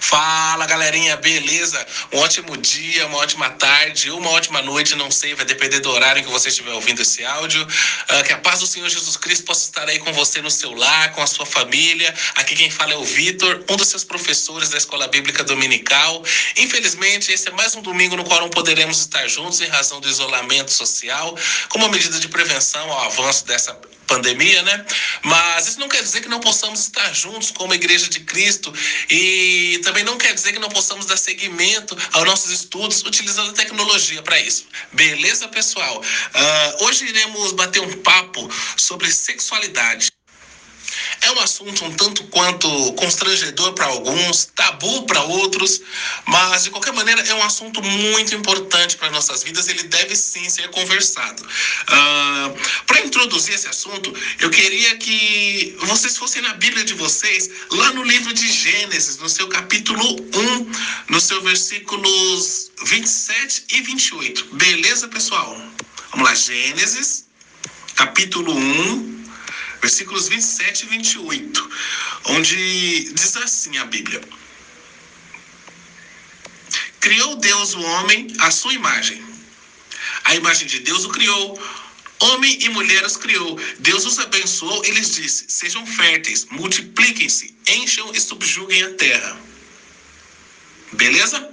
Fala galerinha, beleza? Um ótimo dia, uma ótima tarde, uma ótima noite, não sei, vai depender do horário que você estiver ouvindo esse áudio. Uh, que a paz do Senhor Jesus Cristo possa estar aí com você no seu lar, com a sua família. Aqui quem fala é o Vitor, um dos seus professores da Escola Bíblica Dominical. Infelizmente, esse é mais um domingo no qual não poderemos estar juntos em razão do isolamento social, como medida de prevenção ao avanço dessa pandemia, né? Mas isso não quer dizer que não possamos estar juntos como Igreja de Cristo e também não quer dizer que não possamos dar seguimento aos nossos estudos utilizando a tecnologia para isso. Beleza, pessoal? Uh, hoje iremos bater um papo sobre sexualidade. É um assunto um tanto quanto constrangedor para alguns, tabu para outros, mas de qualquer maneira é um assunto muito importante para nossas vidas. Ele deve sim ser conversado. Uh, para introduzir esse assunto, eu queria que vocês fossem na Bíblia de vocês, lá no livro de Gênesis, no seu capítulo 1, no seu versículos 27 e 28. Beleza, pessoal? Vamos lá, Gênesis, capítulo 1, versículos 27 e 28, onde diz assim a Bíblia: Criou Deus o homem à sua imagem. A imagem de Deus o criou, homem e mulher os criou. Deus os abençoou e lhes disse: Sejam férteis, multipliquem-se, encham e subjuguem a terra. Beleza?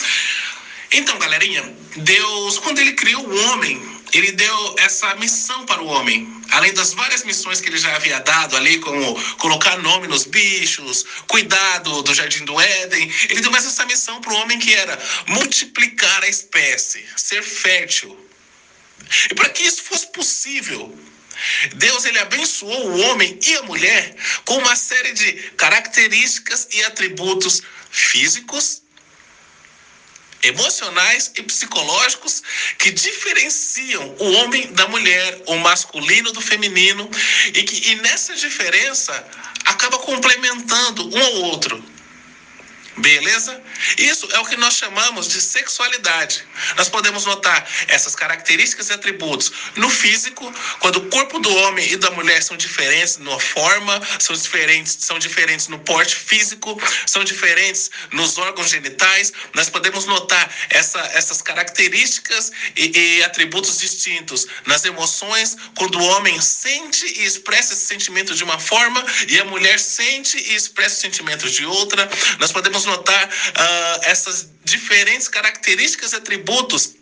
Então, galerinha, Deus, quando ele criou o homem, ele deu essa missão para o homem. Além das várias missões que ele já havia dado ali, como colocar nome nos bichos, cuidado do jardim do Éden, ele deu mais essa missão para o homem que era multiplicar a espécie, ser fértil. E para que isso fosse possível, Deus ele abençoou o homem e a mulher com uma série de características e atributos físicos, emocionais e psicológicos que diferenciam o homem da mulher, o masculino do feminino, e que e nessa diferença acaba complementando um ao outro. Beleza? Isso é o que nós chamamos de sexualidade. Nós podemos notar essas características e atributos no físico, quando o corpo do homem e da mulher são diferentes na forma, são diferentes, são diferentes no porte físico, são diferentes nos órgãos genitais. Nós podemos notar essa, essas características e, e atributos distintos nas emoções, quando o homem sente e expressa esse sentimento de uma forma e a mulher sente e expressa o sentimento de outra. Nós podemos notar uh, essas diferentes características e atributos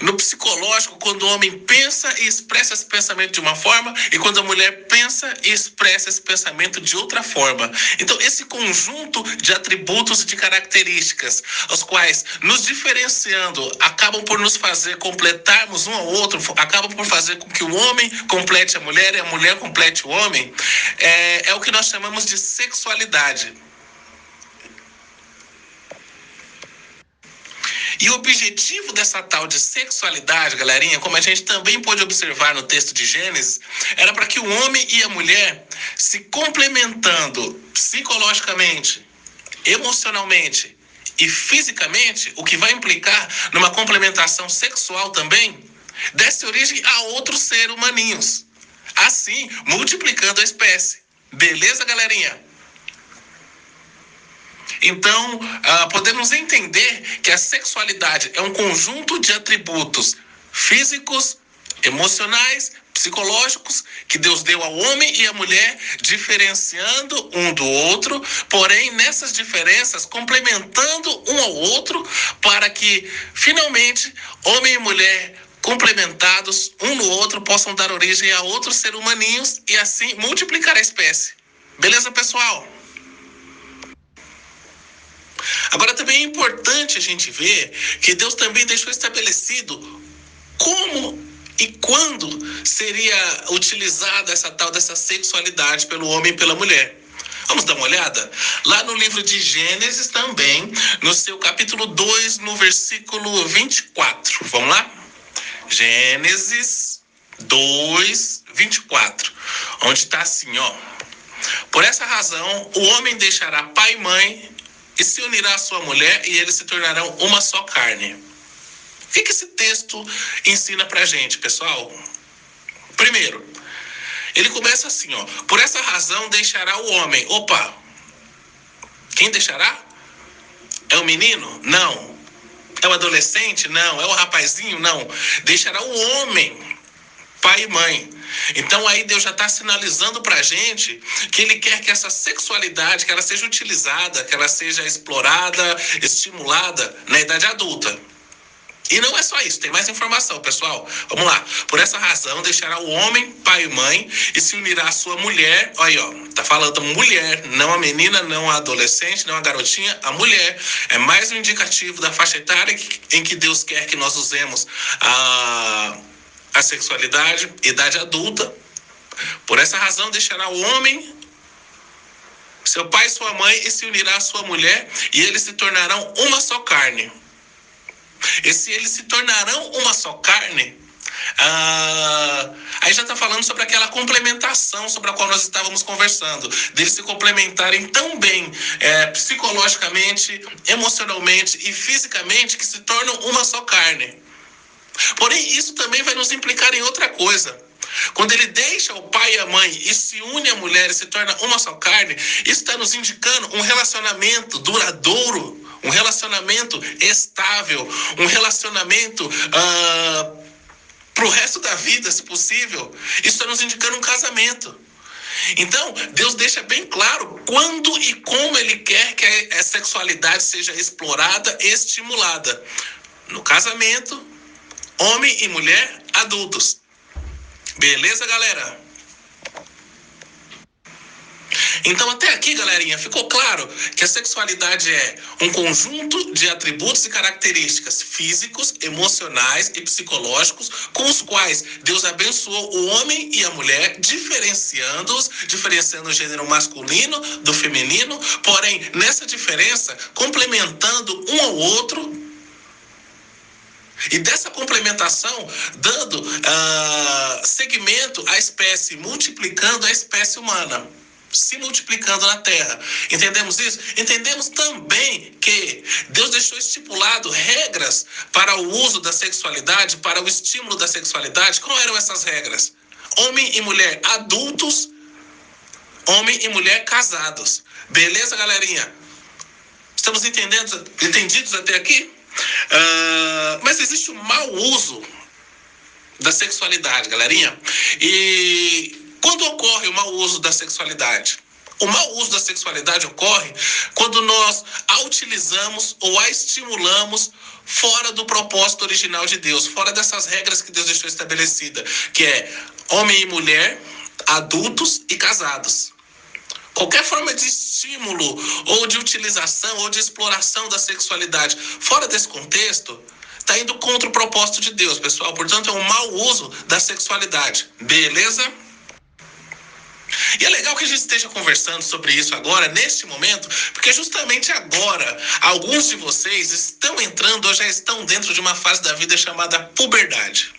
no psicológico, quando o homem pensa e expressa esse pensamento de uma forma, e quando a mulher pensa e expressa esse pensamento de outra forma. Então, esse conjunto de atributos e de características, os quais nos diferenciando, acabam por nos fazer completarmos um ao outro, acabam por fazer com que o homem complete a mulher e a mulher complete o homem, é, é o que nós chamamos de sexualidade. E o objetivo dessa tal de sexualidade, galerinha, como a gente também pode observar no texto de Gênesis, era para que o homem e a mulher se complementando psicologicamente, emocionalmente e fisicamente, o que vai implicar numa complementação sexual também, desse origem a outros seres humaninhos. Assim, multiplicando a espécie. Beleza, galerinha? Então, uh, podemos entender que a sexualidade é um conjunto de atributos físicos, emocionais, psicológicos que Deus deu ao homem e à mulher, diferenciando um do outro, porém nessas diferenças complementando um ao outro, para que finalmente homem e mulher complementados um no outro possam dar origem a outros seres humaninhos e assim multiplicar a espécie. Beleza, pessoal? Agora também é importante a gente ver que Deus também deixou estabelecido como e quando seria utilizada essa tal dessa sexualidade pelo homem e pela mulher. Vamos dar uma olhada? Lá no livro de Gênesis também, no seu capítulo 2, no versículo 24. Vamos lá? Gênesis 2, 24. Onde está assim, ó. Por essa razão, o homem deixará pai e mãe e se unirá à sua mulher e eles se tornarão uma só carne. O que, que esse texto ensina pra gente, pessoal? Primeiro, ele começa assim, ó. Por essa razão deixará o homem. Opa! Quem deixará? É o menino? Não. É o adolescente? Não. É o rapazinho? Não. Deixará o homem, pai e mãe. Então aí Deus já está sinalizando para a gente que Ele quer que essa sexualidade, que ela seja utilizada, que ela seja explorada, estimulada na idade adulta. E não é só isso, tem mais informação, pessoal. Vamos lá. Por essa razão, deixará o homem, pai e mãe, e se unirá à sua mulher. Olha aí, ó. Tá falando mulher, não a menina, não a adolescente, não a garotinha, a mulher. É mais um indicativo da faixa etária em que Deus quer que nós usemos a, a sexualidade, idade adulta. Por essa razão, deixará o homem, seu pai e sua mãe, e se unirá à sua mulher, e eles se tornarão uma só carne. E se eles se tornarão uma só carne, ah, aí já está falando sobre aquela complementação sobre a qual nós estávamos conversando, deles se complementarem tão bem é, psicologicamente, emocionalmente e fisicamente que se tornam uma só carne. Porém, isso também vai nos implicar em outra coisa. Quando ele deixa o pai e a mãe e se une à mulher e se torna uma só carne, isso está nos indicando um relacionamento duradouro um relacionamento estável, um relacionamento uh, para o resto da vida, se possível. Isso está nos indicando um casamento. Então, Deus deixa bem claro quando e como Ele quer que a sexualidade seja explorada e estimulada. No casamento, homem e mulher adultos. Beleza, galera? Então, até aqui, galerinha, ficou claro que a sexualidade é um conjunto de atributos e características físicos, emocionais e psicológicos com os quais Deus abençoou o homem e a mulher, diferenciando-os, diferenciando o gênero masculino do feminino, porém, nessa diferença, complementando um ao outro e dessa complementação, dando uh, segmento à espécie, multiplicando a espécie humana se multiplicando na terra. Entendemos isso? Entendemos também que Deus deixou estipulado regras para o uso da sexualidade, para o estímulo da sexualidade. Quais eram essas regras? Homem e mulher adultos, homem e mulher casados. Beleza, galerinha? Estamos entendendo, entendidos até aqui? Uh, mas existe um mau uso da sexualidade, galerinha. E quando ocorre o mau uso da sexualidade? O mau uso da sexualidade ocorre quando nós a utilizamos ou a estimulamos fora do propósito original de Deus, fora dessas regras que Deus deixou estabelecida, que é homem e mulher, adultos e casados. Qualquer forma de estímulo ou de utilização ou de exploração da sexualidade fora desse contexto está indo contra o propósito de Deus, pessoal. Portanto, é um mau uso da sexualidade. Beleza? E é legal que a gente esteja conversando sobre isso agora, neste momento, porque justamente agora, alguns de vocês estão entrando ou já estão dentro de uma fase da vida chamada puberdade.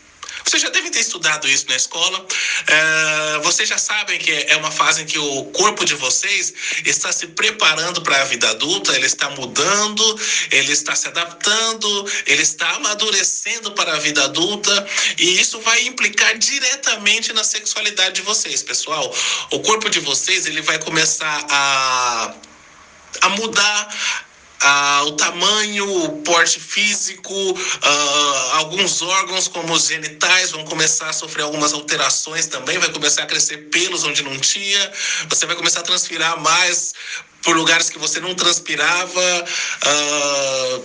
Vocês já devem ter estudado isso na escola. Uh, vocês já sabem que é uma fase em que o corpo de vocês está se preparando para a vida adulta, ele está mudando, ele está se adaptando, ele está amadurecendo para a vida adulta e isso vai implicar diretamente na sexualidade de vocês, pessoal. O corpo de vocês ele vai começar a a mudar o tamanho, o porte físico, ah, alguns órgãos como os genitais vão começar a sofrer algumas alterações também, vai começar a crescer pelos onde não tinha, você vai começar a transpirar mais por lugares que você não transpirava, ah,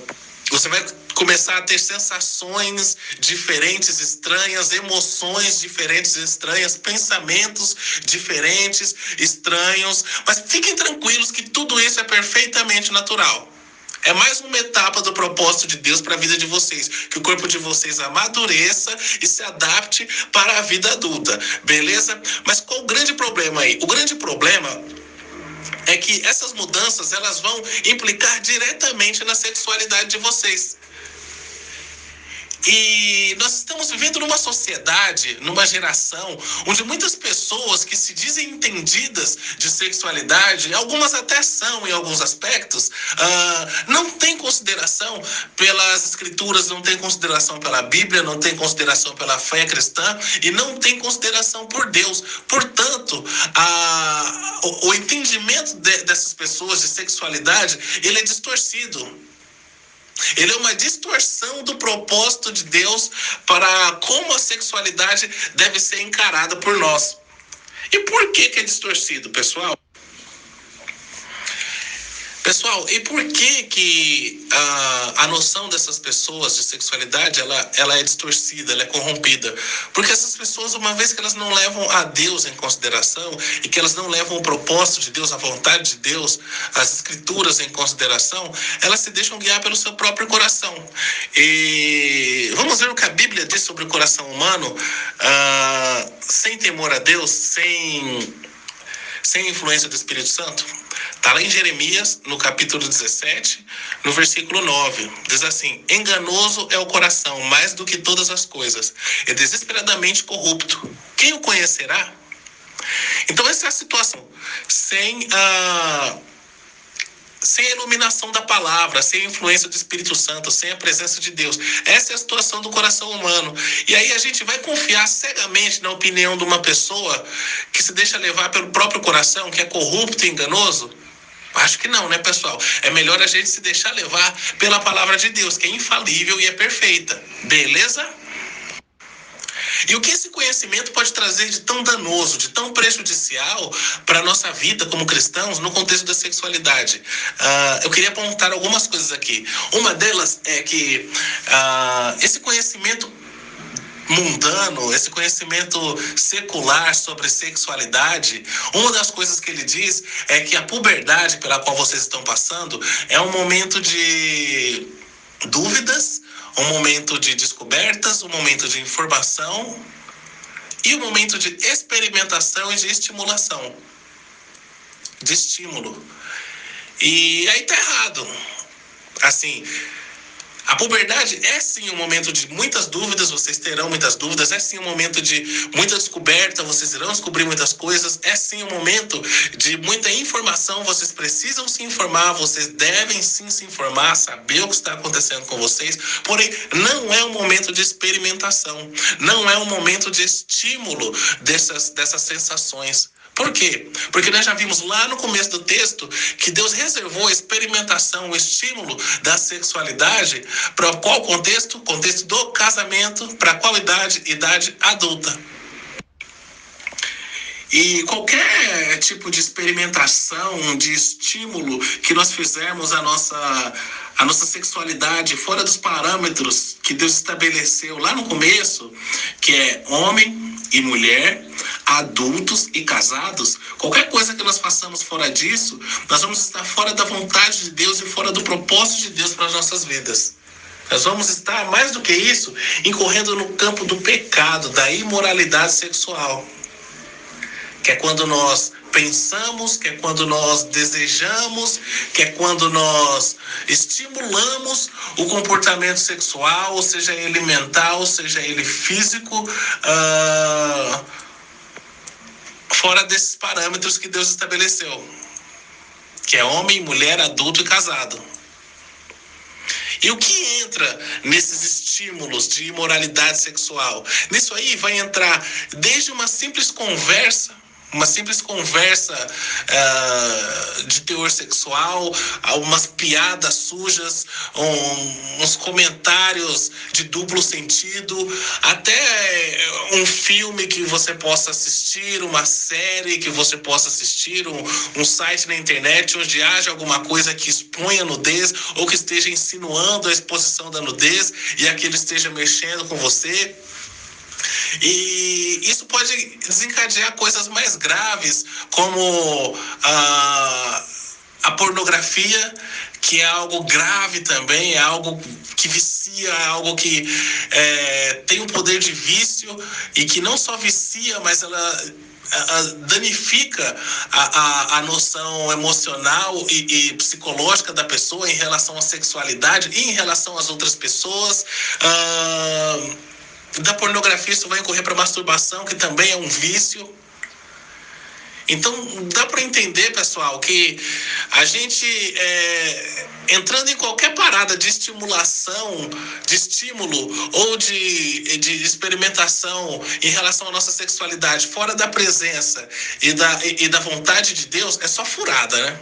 você vai começar a ter sensações diferentes, estranhas, emoções diferentes, estranhas, pensamentos diferentes, estranhos. Mas fiquem tranquilos que tudo isso é perfeitamente natural. É mais uma etapa do propósito de Deus para a vida de vocês. Que o corpo de vocês amadureça e se adapte para a vida adulta. Beleza? Mas qual o grande problema aí? O grande problema é que essas mudanças elas vão implicar diretamente na sexualidade de vocês. E nós estamos vivendo numa sociedade, numa geração, onde muitas pessoas que se dizem entendidas de sexualidade, algumas até são em alguns aspectos, uh, não têm consideração pelas escrituras, não têm consideração pela Bíblia, não têm consideração pela fé cristã e não têm consideração por Deus. Portanto, uh, o, o, entendimento de, dessas pessoas de sexualidade, ele é distorcido. Ele é uma distorção do propósito de Deus para como a sexualidade deve ser encarada por nós. E por que, que é distorcido, pessoal? Pessoal, e por que que a, a noção dessas pessoas de sexualidade ela, ela é distorcida, ela é corrompida? Porque essas pessoas, uma vez que elas não levam a Deus em consideração e que elas não levam o propósito de Deus, a vontade de Deus, as escrituras em consideração, elas se deixam guiar pelo seu próprio coração. E vamos ver o que a Bíblia diz sobre o coração humano, uh, sem temor a Deus, sem, sem influência do Espírito Santo? Está lá em Jeremias, no capítulo 17, no versículo 9. Diz assim: Enganoso é o coração mais do que todas as coisas, é desesperadamente corrupto. Quem o conhecerá? Então, essa é a situação. Sem a. Sem a iluminação da palavra, sem a influência do Espírito Santo, sem a presença de Deus. Essa é a situação do coração humano. E aí a gente vai confiar cegamente na opinião de uma pessoa que se deixa levar pelo próprio coração, que é corrupto e enganoso? Acho que não, né, pessoal? É melhor a gente se deixar levar pela palavra de Deus, que é infalível e é perfeita. Beleza? E o que esse conhecimento pode trazer de tão danoso, de tão prejudicial para a nossa vida como cristãos no contexto da sexualidade? Uh, eu queria apontar algumas coisas aqui. Uma delas é que uh, esse conhecimento mundano, esse conhecimento secular sobre sexualidade, uma das coisas que ele diz é que a puberdade pela qual vocês estão passando é um momento de dúvidas, um momento de descobertas, um momento de informação e um momento de experimentação e de estimulação. De estímulo. E aí tá errado. Assim, a puberdade é sim um momento de muitas dúvidas, vocês terão muitas dúvidas, é sim um momento de muita descoberta, vocês irão descobrir muitas coisas, é sim um momento de muita informação, vocês precisam se informar, vocês devem sim se informar, saber o que está acontecendo com vocês, porém não é um momento de experimentação, não é um momento de estímulo dessas, dessas sensações. Por quê? Porque nós já vimos lá no começo do texto que Deus reservou a experimentação, o estímulo da sexualidade para qual contexto? Contexto do casamento, para qual idade? Idade adulta. E qualquer tipo de experimentação, de estímulo que nós fizermos a nossa, a nossa sexualidade fora dos parâmetros que Deus estabeleceu lá no começo, que é homem e mulher, adultos e casados, qualquer coisa que nós façamos fora disso, nós vamos estar fora da vontade de Deus e fora do propósito de Deus para as nossas vidas. Nós vamos estar, mais do que isso, incorrendo no campo do pecado, da imoralidade sexual. Que é quando nós pensamos, que é quando nós desejamos, que é quando nós estimulamos o comportamento sexual, seja ele mental, seja ele físico. Uh fora desses parâmetros que Deus estabeleceu, que é homem, mulher, adulto e casado. E o que entra nesses estímulos de imoralidade sexual? Nisso aí vai entrar desde uma simples conversa uma simples conversa uh, de teor sexual, algumas piadas sujas, um, uns comentários de duplo sentido, até um filme que você possa assistir, uma série que você possa assistir, um, um site na internet onde haja alguma coisa que exponha nudez ou que esteja insinuando a exposição da nudez e aquilo esteja mexendo com você. E isso pode desencadear coisas mais graves, como a, a pornografia, que é algo grave também, é algo que vicia, é algo que é, tem um poder de vício e que não só vicia, mas ela danifica a, a, a, noção emocional e, e, psicológica da pessoa em relação à sexualidade e em relação às outras pessoas. Uh, da pornografia isso vai incorrer para masturbação, que também é um vício. Então dá para entender, pessoal, que a gente é, entrando em qualquer parada de estimulação, de estímulo ou de, de experimentação em relação à nossa sexualidade, fora da presença e da, e, e da vontade de Deus, é só furada, né?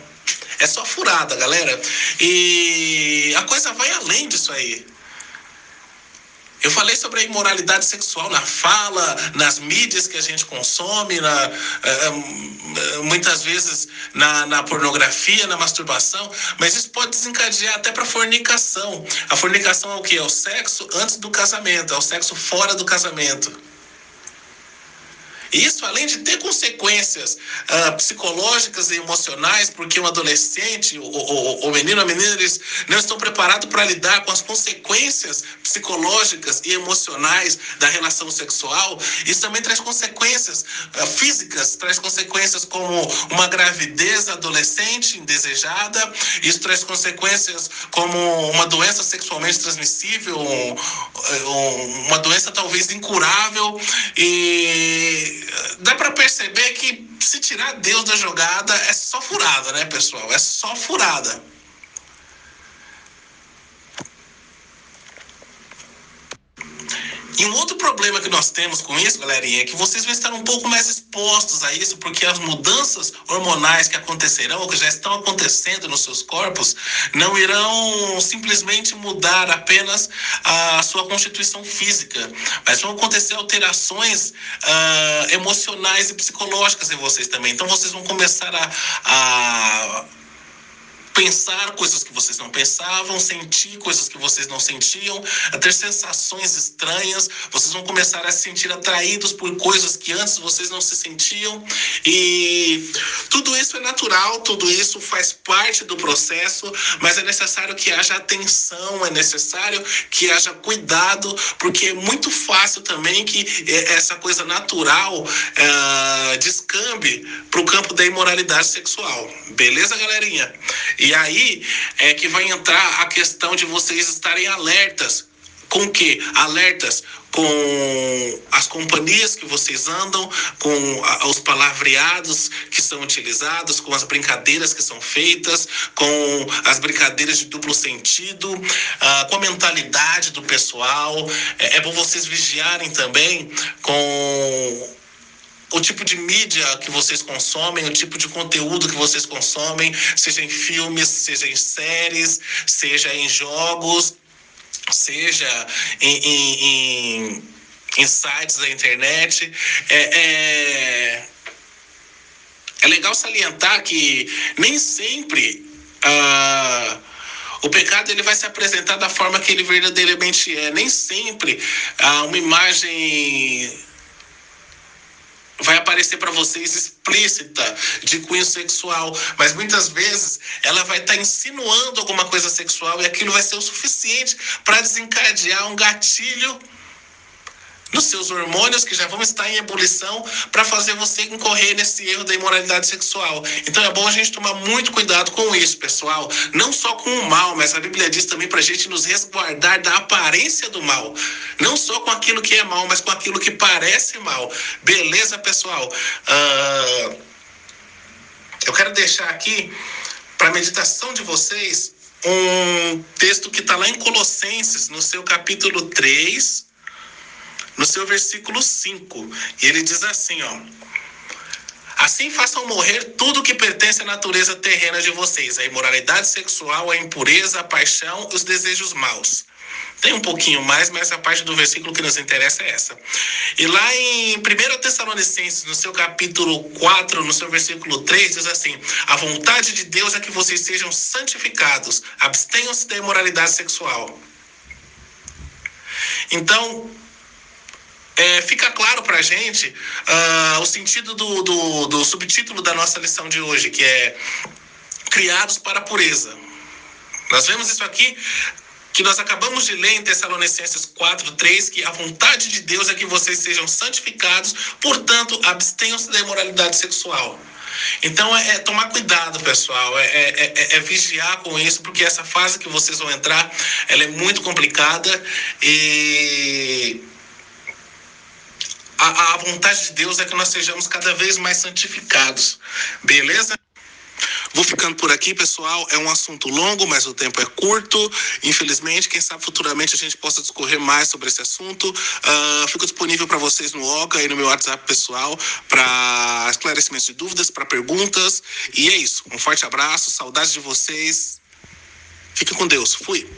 É só furada, galera. E a coisa vai além disso aí. Eu falei sobre a imoralidade sexual na fala, nas mídias que a gente consome, na, eh, eh, muitas vezes na, na, pornografia, na masturbação, mas isso pode desencadear até para fornicação. A fornicação é o que? É o sexo antes do casamento, é o sexo fora do casamento. Isso, além de ter consequências uh, psicológicas e emocionais, porque um adolescente, o, o, menino, a menina, eles não estão preparados para lidar com as consequências psicológicas e emocionais da relação sexual, isso também traz consequências uh, físicas, traz consequências como uma gravidez adolescente indesejada, isso traz consequências como uma doença sexualmente transmissível, um, um, uma doença talvez incurável. E dá para perceber que se tirar Deus da jogada é só furada, né, pessoal? É só furada. E um outro problema que nós temos com isso, galerinha, é que vocês vão estar um pouco mais expostos a isso, porque as mudanças hormonais que acontecerão, ou que já estão acontecendo nos seus corpos, não irão simplesmente mudar apenas a sua constituição física, mas vão acontecer alterações uh, emocionais e psicológicas em vocês também. Então vocês vão começar a, a pensar coisas que vocês não pensavam, sentir coisas que vocês não sentiam, a ter sensações estranhas, vocês vão começar a se sentir atraídos por coisas que antes vocês não se sentiam. E tudo isso é natural, tudo isso faz parte do processo, mas é necessário que haja atenção, é necessário que haja cuidado, porque é muito fácil também que é, essa coisa natural descambe para o campo da imoralidade sexual. Beleza, galerinha? E aí é que vai entrar a questão de vocês estarem alertas. Com o quê? Alertas com as companhias que vocês andam, com os palavreados que são utilizados, com as brincadeiras que são feitas, com as brincadeiras de duplo sentido, uh, com a mentalidade do pessoal. É, é bom vocês vigiarem também com o tipo de mídia que vocês consomem, o tipo de conteúdo que vocês consomem, seja em filmes, seja em séries, seja em jogos, seja em, em, em, em sites da internet. É, é, é, legal salientar que nem sempre. Uh, o pecado ele vai se apresentar da forma que ele verdadeiramente é. Nem sempre uh, uma imagem vai aparecer para vocês explícita de cunho sexual, mas muitas vezes ela vai estar tá insinuando alguma coisa sexual e aquilo vai ser o suficiente para desencadear um gatilho nos seus hormônios que já vão estar em ebulição para fazer você incorrer nesse erro da imoralidade sexual. Então é bom a gente tomar muito cuidado com isso, pessoal. Não só com o mal, mas a Bíblia diz também para a gente nos resguardar da aparência do mal. Não só com aquilo que é mal, mas com aquilo que parece mal. Beleza, pessoal? Uh... Eu quero deixar aqui para meditação de vocês um texto que está lá em Colossenses, no seu capítulo 3, no seu versículo 5. E ele diz assim, ó: Assim façam morrer tudo que pertence à natureza terrena de vocês: a imoralidade sexual, a impureza, a paixão, os desejos maus. Tem um pouquinho mais, mas a parte do versículo que nos interessa é essa. E lá em 1 Tessalonicenses, no seu capítulo 4, no seu versículo 3, diz assim: A vontade de Deus é que vocês sejam santificados, abstenham-se da imoralidade sexual. Então, é, fica claro para a gente uh, o sentido do, do, do subtítulo da nossa lição de hoje, que é Criados para a Pureza. Nós vemos isso aqui que nós acabamos de ler em Tessalonicenses 4, 3, que a vontade de Deus é que vocês sejam santificados, portanto, abstenham-se da imoralidade sexual. Então é, é tomar cuidado, pessoal, é, é, é, é, vigiar com isso, porque essa fase que vocês vão entrar, ela é muito complicada e a, a vontade de Deus é que nós sejamos cada vez mais santificados. Beleza? Vou ficando por aqui, pessoal. É um assunto longo, mas o tempo é curto. Infelizmente, quem sabe futuramente a gente possa discorrer mais sobre esse assunto. Uh, fico disponível para vocês no OCA e no meu WhatsApp pessoal para esclarecimentos de dúvidas, para perguntas. E é isso. Um forte abraço, saudades de vocês. Fica com Deus. Fui.